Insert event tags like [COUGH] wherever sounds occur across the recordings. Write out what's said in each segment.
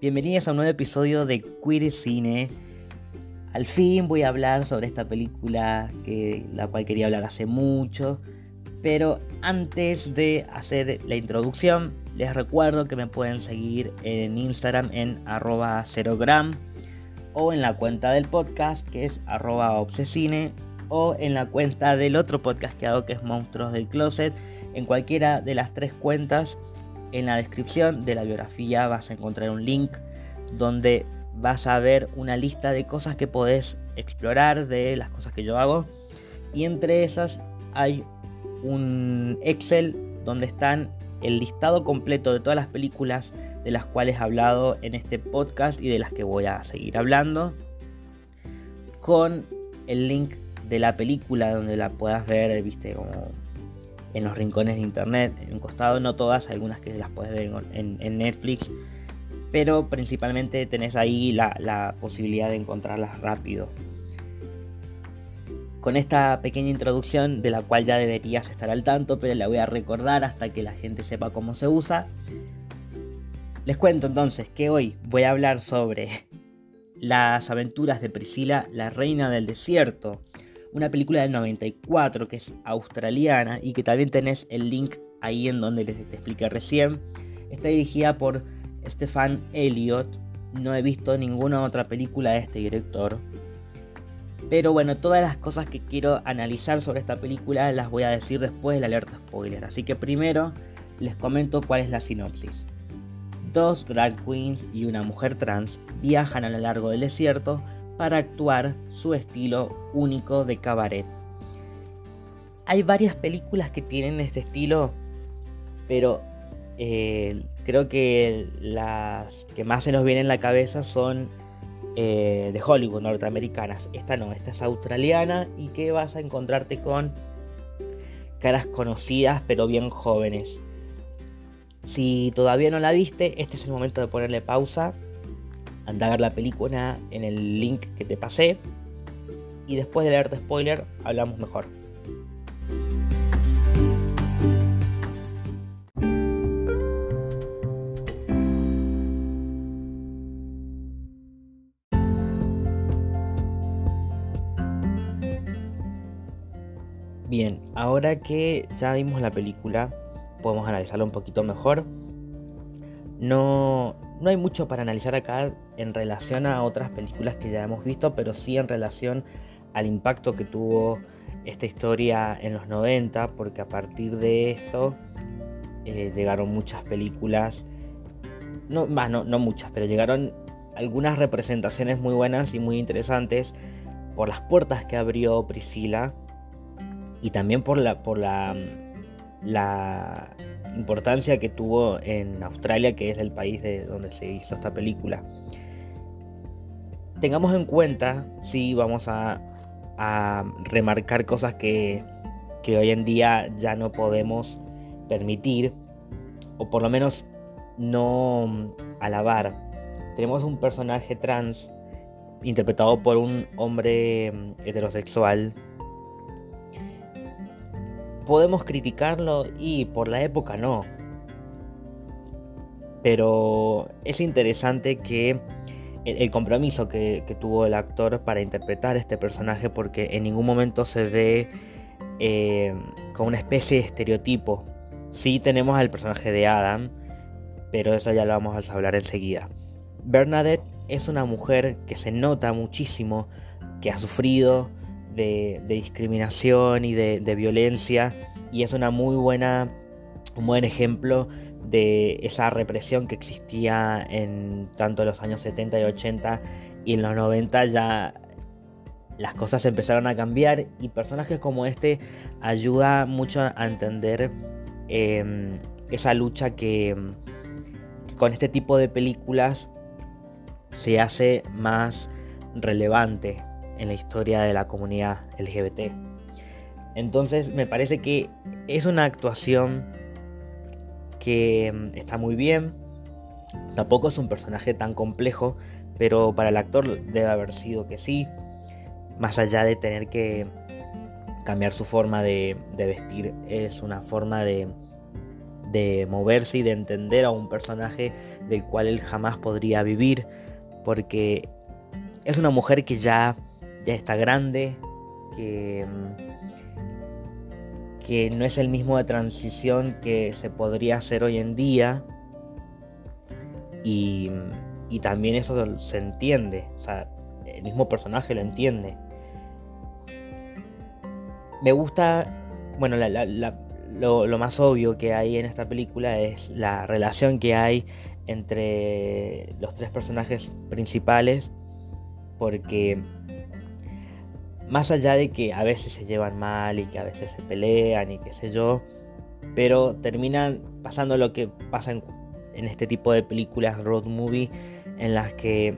Bienvenidos a un nuevo episodio de Queer Cine. Al fin voy a hablar sobre esta película que la cual quería hablar hace mucho, pero antes de hacer la introducción, les recuerdo que me pueden seguir en Instagram en arroba cerogram o en la cuenta del podcast que es arroba obsesine o en la cuenta del otro podcast que hago que es Monstruos del Closet. En cualquiera de las tres cuentas en la descripción de la biografía vas a encontrar un link donde vas a ver una lista de cosas que podés explorar de las cosas que yo hago. Y entre esas hay un Excel donde están el listado completo de todas las películas de las cuales he hablado en este podcast y de las que voy a seguir hablando. Con el link de la película donde la puedas ver, viste, como en los rincones de internet, en un costado, no todas, algunas que las puedes ver en, Netflix, pero principalmente tenés ahí la, la posibilidad de encontrarlas rápido. Con esta pequeña introducción de la cual ya deberías estar al tanto, pero la voy a recordar hasta que la gente sepa cómo se usa. Les cuento entonces que hoy voy a hablar sobre las aventuras de Priscila, la reina del desierto, una película del 94 que es australiana y que también tenés el link ahí en donde les te expliqué recién. Está dirigida por Stefan Elliott. No he visto ninguna otra película de este director. Pero bueno, todas las cosas que quiero analizar sobre esta película las voy a decir después de la alerta spoiler. Así que primero les comento cuál es la sinopsis. Dos drag queens y una mujer trans viajan a lo largo del desierto para actuar su estilo único de cabaret. Hay varias películas que tienen este estilo, pero eh, creo que las que más se nos vienen en la cabeza son eh, de Hollywood, norteamericanas. Esta no, esta es australiana y que vas a encontrarte con caras conocidas pero bien jóvenes. Si todavía no la viste, este es el momento de ponerle pausa anda a ver la película en el link que te pasé. Y después de leerte spoiler, hablamos mejor. Bien, ahora que ya vimos la película, podemos analizarla un poquito mejor. No, no hay mucho para analizar acá en relación a otras películas que ya hemos visto, pero sí en relación al impacto que tuvo esta historia en los 90, porque a partir de esto eh, llegaron muchas películas, no, más, no, no muchas, pero llegaron algunas representaciones muy buenas y muy interesantes por las puertas que abrió Priscila y también por la, por la, la importancia que tuvo en Australia, que es el país de donde se hizo esta película. Tengamos en cuenta, si vamos a, remarcar cosas que, que hoy en día ya no podemos permitir, o por lo menos no alabar. Tenemos un personaje trans interpretado por un hombre heterosexual podemos criticarlo y por la época no. Pero es interesante que el, compromiso que, tuvo el actor para interpretar este personaje porque en ningún momento se ve eh, como una especie de estereotipo. Sí tenemos al personaje de Adam, pero eso ya lo vamos a hablar enseguida. Bernadette es una mujer que se nota muchísimo que ha sufrido de, discriminación y de, violencia y es una muy buena, buen ejemplo de esa represión que existía en tanto los años 70 y 80 y en los 90 ya las cosas empezaron a cambiar y personajes como este ayuda mucho a entender em, esa lucha que con este tipo de películas se hace más relevante en la historia de la comunidad LGBT. Entonces me parece que es una actuación que mm, está muy bien. Tampoco es un personaje tan complejo, pero para el actor debe haber sido que sí. Más allá de tener que cambiar su forma de, vestir, es una forma de, de moverse y de entender a un personaje del cual él jamás podría vivir, porque es una mujer que ya, ya está grande, que, que no es el mismo de transición que se podría hacer hoy en día, y, y también eso se entiende, o sea, el mismo personaje lo entiende. Me gusta, bueno, lo, más obvio que hay en esta película es la relación que hay entre los tres personajes principales, porque más allá de que a veces se llevan mal y que a veces se pelean y qué sé yo, pero terminan pasando lo que pasa en este tipo de películas road movie en las que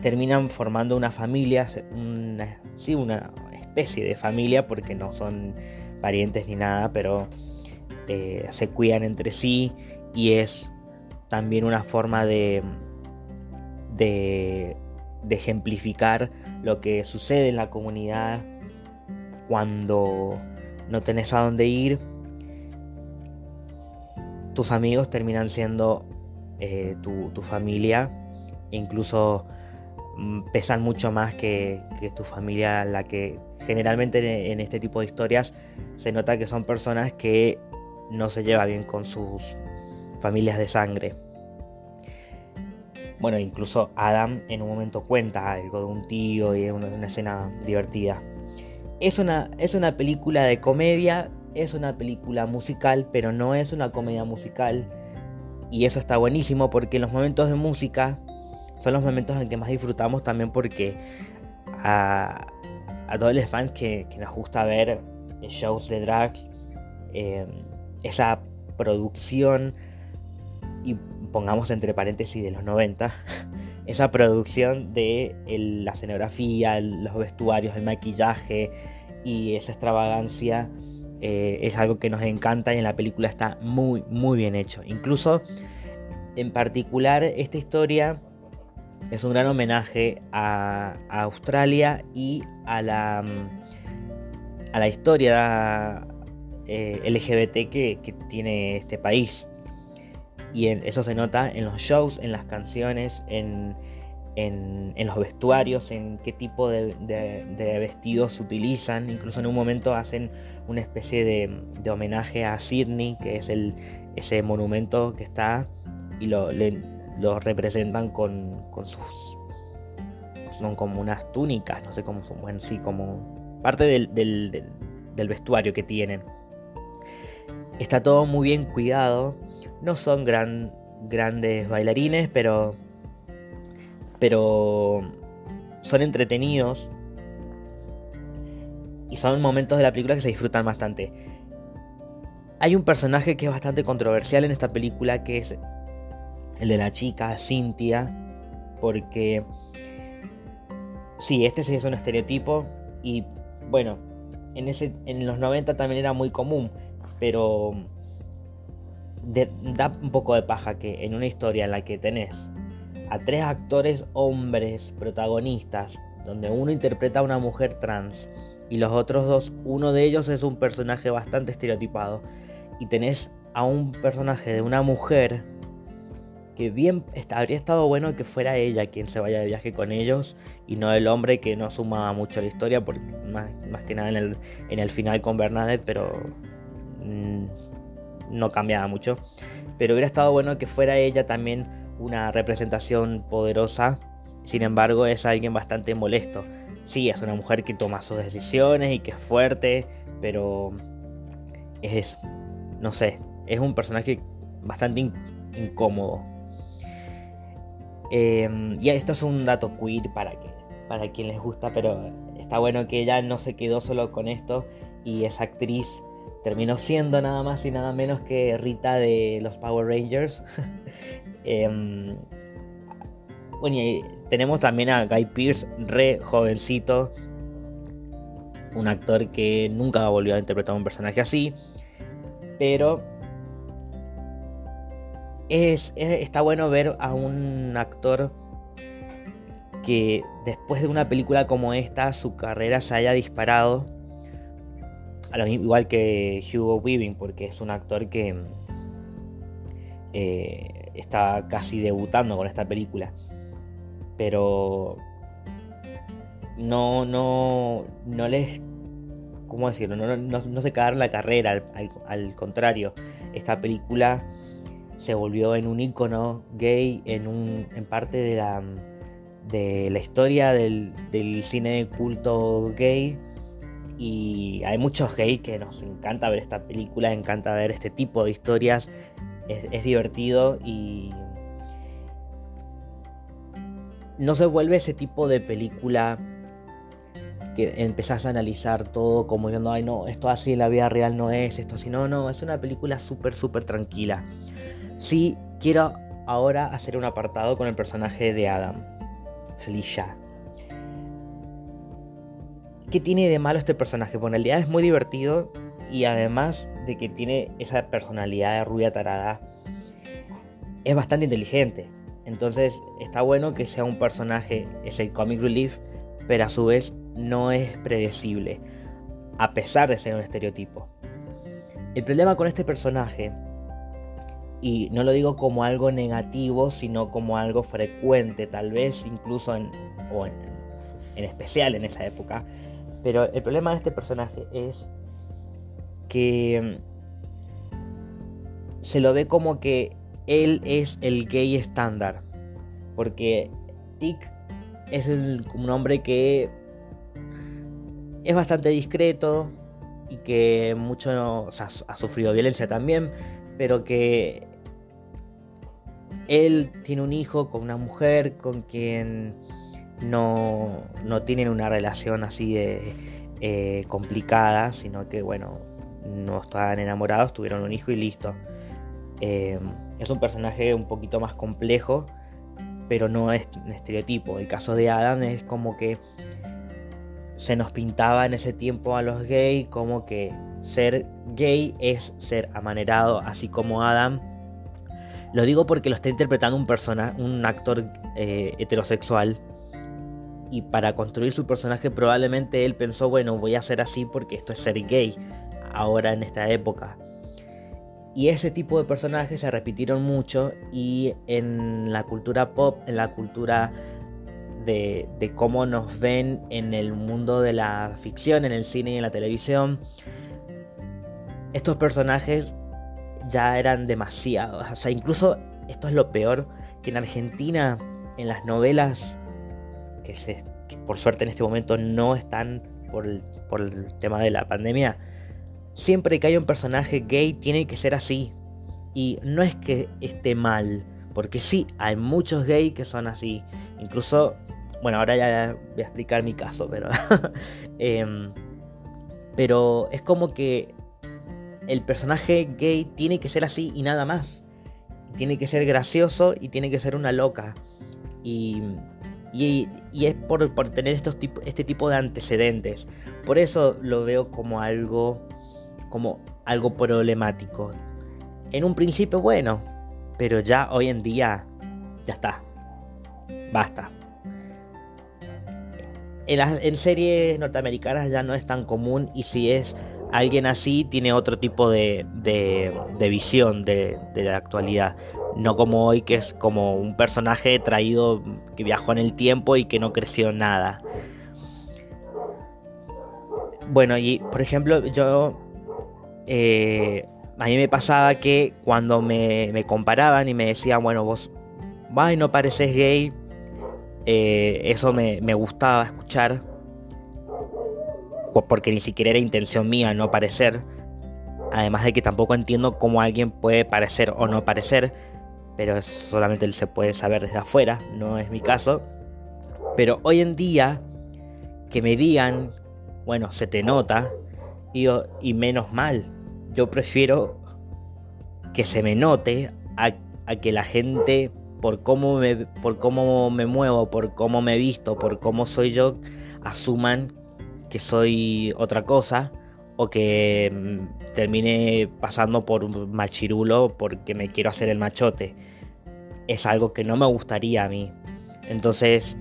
terminan formando una familia, sí, una especie de familia, porque no son parientes ni nada, pero eh, se cuidan entre sí y es también una forma de, de, de ejemplificar lo que sucede en la comunidad cuando no tenés a dónde ir tus amigos terminan siendo eh, tu, familia, incluso mm, pesan mucho más que, tu familia, la que generalmente en, este tipo de historias se nota que son personas que no se llevan bien con sus familias de sangre. Bueno, incluso Adam en un momento cuenta algo de un tío y es una, escena divertida. Es una, es una película de comedia es una película musical, pero no es una comedia musical. Y eso está buenísimo porque los momentos de música son los momentos en que más disfrutamos también porque a, todos los fans que, nos gusta ver shows de drag, eh, esa producción, y pongamos entre paréntesis de los 90, [LAUGHS] esa producción de la escenografía, los vestuarios, el maquillaje y esa extravagancia eh, es algo que nos encanta y en la película está muy, muy bien hecho. Incluso, en particular, esta historia es un gran homenaje a, Australia y a la, a la historia eh, LGBT que, tiene este país. Y eso se nota en los shows, en las canciones, en, en, los vestuarios, en qué tipo de, vestidos se utilizan. Incluso en un momento hacen una especie de, homenaje a Sydney, que es el, ese monumento que está, y lo, lo representan con, con, sus... Son como unas túnicas, no sé cómo son, bueno, sí, como parte del, del, del vestuario que tienen. Está todo muy bien cuidado. No son gran, grandes bailarines, pero pero son entretenidos y son momentos de la película que se disfrutan bastante. Hay un personaje que es bastante controversial en esta película que es el de la chica Cynthia, porque sí, este sí es un estereotipo y bueno, en, ese, en los 90 también era muy común, pero da un poco de paja que en una historia en la que tenés a tres actores hombres protagonistas, donde uno interpreta a una mujer trans y los otros dos, uno de ellos es un personaje bastante estereotipado, y tenés a un personaje de una mujer que bien habría estado bueno que fuera ella quien se vaya de viaje con ellos y no el hombre que no sumaba mucho a la historia, porque más, que nada en el, en el final con Bernadette, pero mm, no cambiaba mucho. Pero hubiera estado bueno que fuera ella también una representación poderosa, sin embargo es alguien bastante molesto. Sí, es una mujer que toma sus decisiones y que es fuerte, pero es, no sé, es un personaje bastante incómodo. Em, y esto es un dato queer para, que, para quien les gusta, pero está bueno que ella no se quedó solo con esto y esa actriz terminó siendo nada más y nada menos que Rita de los Power Rangers. [LAUGHS] Em, bueno, y tenemos también a Guy Pierce, re jovencito. Un actor que nunca volvió a interpretar un personaje así. Pero es, está bueno ver a un actor que después de una película como esta su carrera se haya disparado. Igual que Hugo Weaving, porque es un actor que eh, está casi debutando con esta película. Pero no, no, no les, ¿cómo decirlo? No, no, se cagaron la carrera, al, contrario, esta película se volvió en un icono gay, en, un, en parte de la, de la historia del, del cine de culto gay. Y hay muchos gays que nos encanta ver esta película, encanta ver este tipo de historias, es divertido y no se vuelve ese tipo de película que empezás a analizar todo como diciendo, ay no, esto así en la vida real no es, esto así, no, no, es una película súper, súper tranquila. Sí, quiero ahora hacer un apartado con el personaje de Adam, Felicia. ¿Qué tiene de malo este personaje? Bueno, el día es muy divertido y además de que tiene esa personalidad de rubia tarada, es bastante inteligente. Entonces está bueno que sea un personaje, es el comic relief, pero a su vez no es predecible, a pesar de ser un estereotipo. El problema con este personaje, y no lo digo como algo negativo, sino como algo frecuente, tal vez incluso en, o en, en especial en esa época, pero el problema de este personaje es que mm, se lo ve como que él es el gay estándar. Porque Tick es un hombre que es bastante discreto y que mucho ha sufrido violencia también, pero que él tiene un hijo con una mujer con quien no, no tienen una relación así de eh, complicada, sino que bueno, no estaban enamorados, tuvieron un hijo y listo. Eh, es un personaje un poquito más complejo, pero no es un estereotipo. El caso de Adam es como que se nos pintaba en ese tiempo a los gays como que ser gay es ser amanerado, así como Adam. Lo digo porque lo está interpretando un, persona, un actor eh, heterosexual. Y para construir su personaje probablemente él pensó, bueno, voy a ser así porque esto es ser gay ahora en esta época. Y ese tipo de personajes se repitieron mucho y en la cultura pop, en la cultura de, cómo nos ven en el mundo de la ficción, en el cine y en la televisión, estos personajes ya eran demasiados. O sea, incluso esto es lo peor, que en Argentina, en las novelas, por suerte en este momento no están por por el tema de la pandemia, siempre que hay un personaje gay tiene que ser así. Y no es que esté mal, porque sí, hay muchos gays que son así. Incluso, bueno, ahora ya voy a explicar mi caso, pero... [LAUGHS] Em, pero es como que el personaje gay tiene que ser así y nada más. Tiene que ser gracioso y tiene que ser una loca. Y, y, es por, por tener estos este tipo de antecedentes. Por eso lo veo como algo como algo problemático. En un principio bueno, pero ya hoy en día ya está. Basta. En, series norteamericanas ya no es tan común y si es alguien así tiene otro tipo de, de, visión de, de, la actualidad. No como hoy que es como un personaje traído que viajó en el tiempo y que no creció nada. Bueno, y por ejemplo yo eh, a mí me pasaba que cuando me, comparaban y me decían, bueno, vos, ay, no pareces gay, eh, eso me, gustaba escuchar, porque ni siquiera era intención mía no parecer, además de que tampoco entiendo cómo alguien puede parecer o no parecer, pero solamente se puede saber desde afuera, no es mi caso. Pero hoy en día, que me digan, bueno, se te nota, y, y menos mal, yo prefiero que se me note a, que la gente, por cómo, me, por cómo me muevo, por cómo me visto, por cómo soy yo, asuman que soy otra cosa o que mm, termine pasando por un machirulo porque me quiero hacer el machote. Es algo que no me gustaría a mí. Entonces,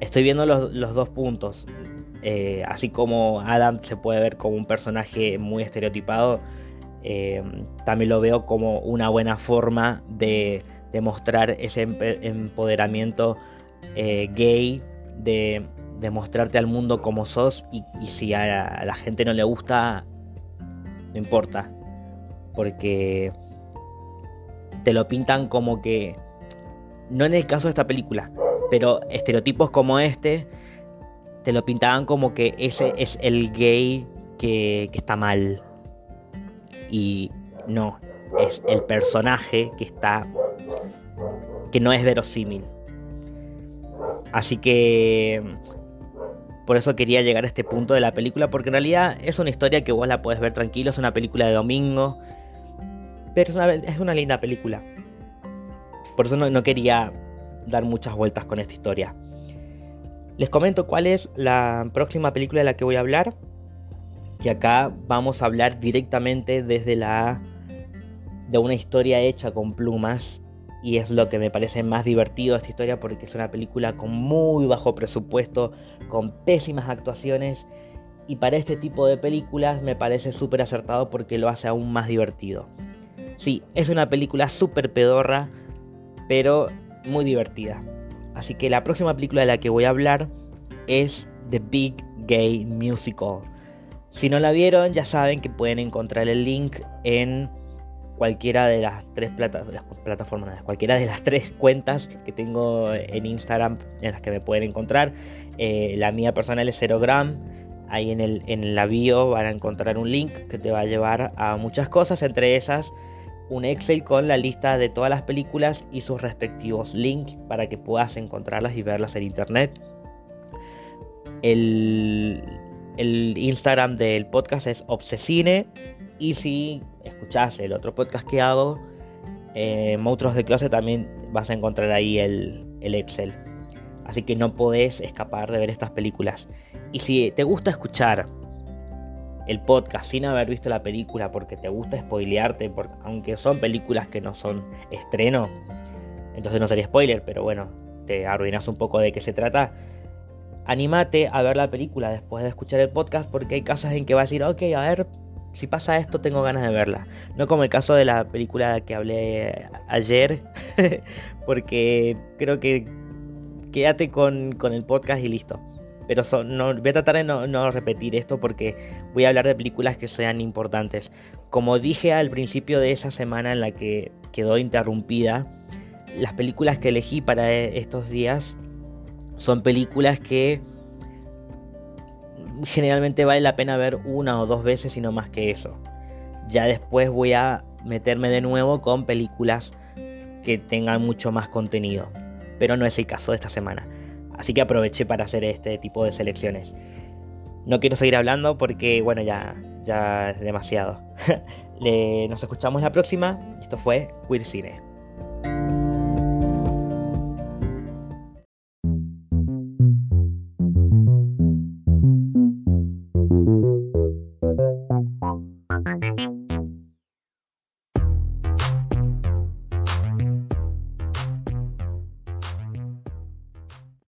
estoy viendo los, los dos puntos. Eh, así como Adam se puede ver como un personaje muy estereotipado, eh, también lo veo como una buena forma de, demostrar ese empoderamiento eh, gay, de, de, mostrarte al mundo como sos y, si a la, gente no le gusta, no importa, porque te lo pintan como que, no en el caso de esta película, pero estereotipos como este, te lo pintaban como que ese es el gay que está mal. Y no, es el personaje que está que no es verosímil. Así que por eso quería llegar a este punto de la película, porque en realidad es una historia que vos la podés ver tranquilo, es una película de domingo, pero es una, linda película. Por eso no, no quería dar muchas vueltas con esta historia. Les comento cuál es la próxima película de la que voy a hablar. Que acá vamos a hablar directamente desde la de una historia hecha con plumas y es lo que me parece más divertido esta historia porque es una película con muy bajo presupuesto, con pésimas actuaciones y para este tipo de películas me parece súper acertado porque lo hace aún más divertido. Sí, es una película súper pedorra, pero muy divertida. Así que la próxima película de la que voy a hablar es The Big Gay Musical. Si no la vieron, ya saben que pueden encontrar el link en cualquiera de las tres plataformas, cualquiera de las tres cuentas que tengo en Instagram en las que me pueden encontrar. Eh, la mía personal es Gram Ahí en, el, en la bio van a encontrar un link que te va a llevar a muchas cosas, entre esas un Excel con la lista de todas las películas y sus respectivos links para que puedas encontrarlas y verlas en internet. El, el Instagram del podcast es Obsesine y si escuchás el otro podcast que hago, eh, Monstruos de Closet, también vas a encontrar ahí el, el Excel. Así que no podés escapar de ver estas películas. Y si te gusta escuchar el podcast sin haber visto la película porque te gusta spoilearte, porque, aunque son películas que no son estreno, entonces no sería spoiler, pero bueno, te arruinas un poco de qué se trata. Anímate a ver la película después de escuchar el podcast porque hay casos en que vas a decir, ok, a ver, si pasa esto tengo ganas de verla. No como el caso de la película que hablé ayer, [LAUGHS] porque creo que quédate con, el podcast y listo. Pero no, voy a tratar de no, repetir esto porque voy a hablar de películas que sean importantes. Como dije al principio de esa semana en la que quedó interrumpida, las películas que elegí para estos días son películas que generalmente vale la pena ver una o dos veces y no más que eso. Ya después voy a meterme de nuevo con películas que tengan mucho más contenido. Pero no es el caso de esta semana. Así que aproveché para hacer este tipo de selecciones. No quiero seguir hablando porque, bueno, ya, ya es demasiado. [LAUGHS] nos escuchamos la próxima. Esto fue Queer Cine.